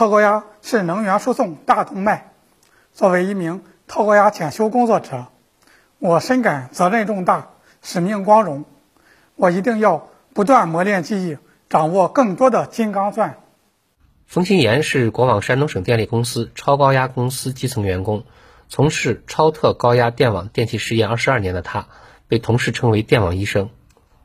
特高压是能源输送大动脉。作为一名特高压检修工作者，我深感责任重大，使命光荣。我一定要不断磨练技艺，掌握更多的金刚钻。冯新岩是国网山东省电力公司超高压公司基层员工，从事超特高压电网电气实验二十二年的他，被同事称为“电网医生”。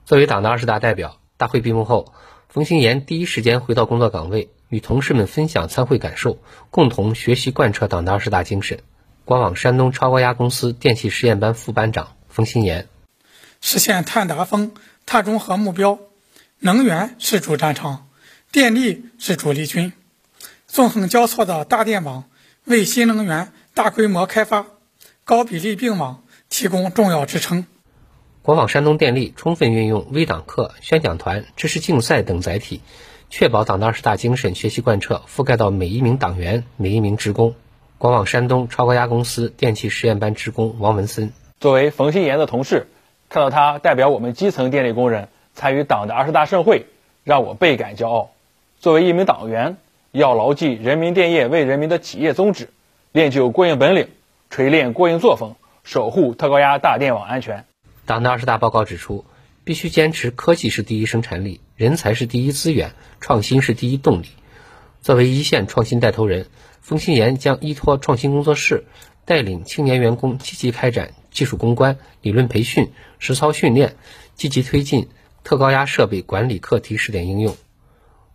作为党的二十大代表，大会闭幕后，冯新岩第一时间回到工作岗位，与同事们分享参会感受，共同学习贯彻党的二十大精神。国网山东超高压公司电气实验班副班长冯新岩，实现碳达峰。碳中和目标，能源是主战场，电力是主力军，纵横交错的大电网为新能源大规模开发、高比例并网提供重要支撑。国网山东电力充分运用微党课、宣讲团、知识竞赛等载体，确保党的二十大精神学习贯彻覆盖到每一名党员、每一名职工。国网山东超高压公司电气实验班职工王文森，作为冯新岩的同事。看到他代表我们基层电力工人参与党的二十大盛会，让我倍感骄傲。作为一名党员，要牢记人民电业为人民的企业宗旨，练就过硬本领，锤炼过硬作风，守护特高压大电网安全。党的二十大报告指出，必须坚持科技是第一生产力，人才是第一资源，创新是第一动力。作为一线创新带头人，冯新岩将依托创新工作室，带领青年员工积极开展。技术攻关、理论培训、实操训练，积极推进特高压设备管理课题试点应用。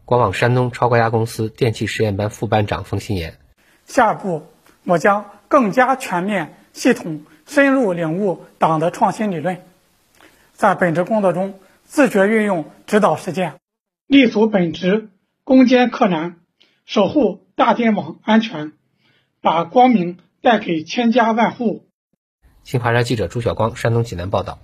国网山东超高压公司电气实验班副班长冯新岩：下一步，我将更加全面、系统、深入领悟党的创新理论，在本职工作中自觉运用指导实践，立足本职，攻坚克难，守护大电网安全，把光明带给千家万户。新华社记者朱晓光，山东济南报道。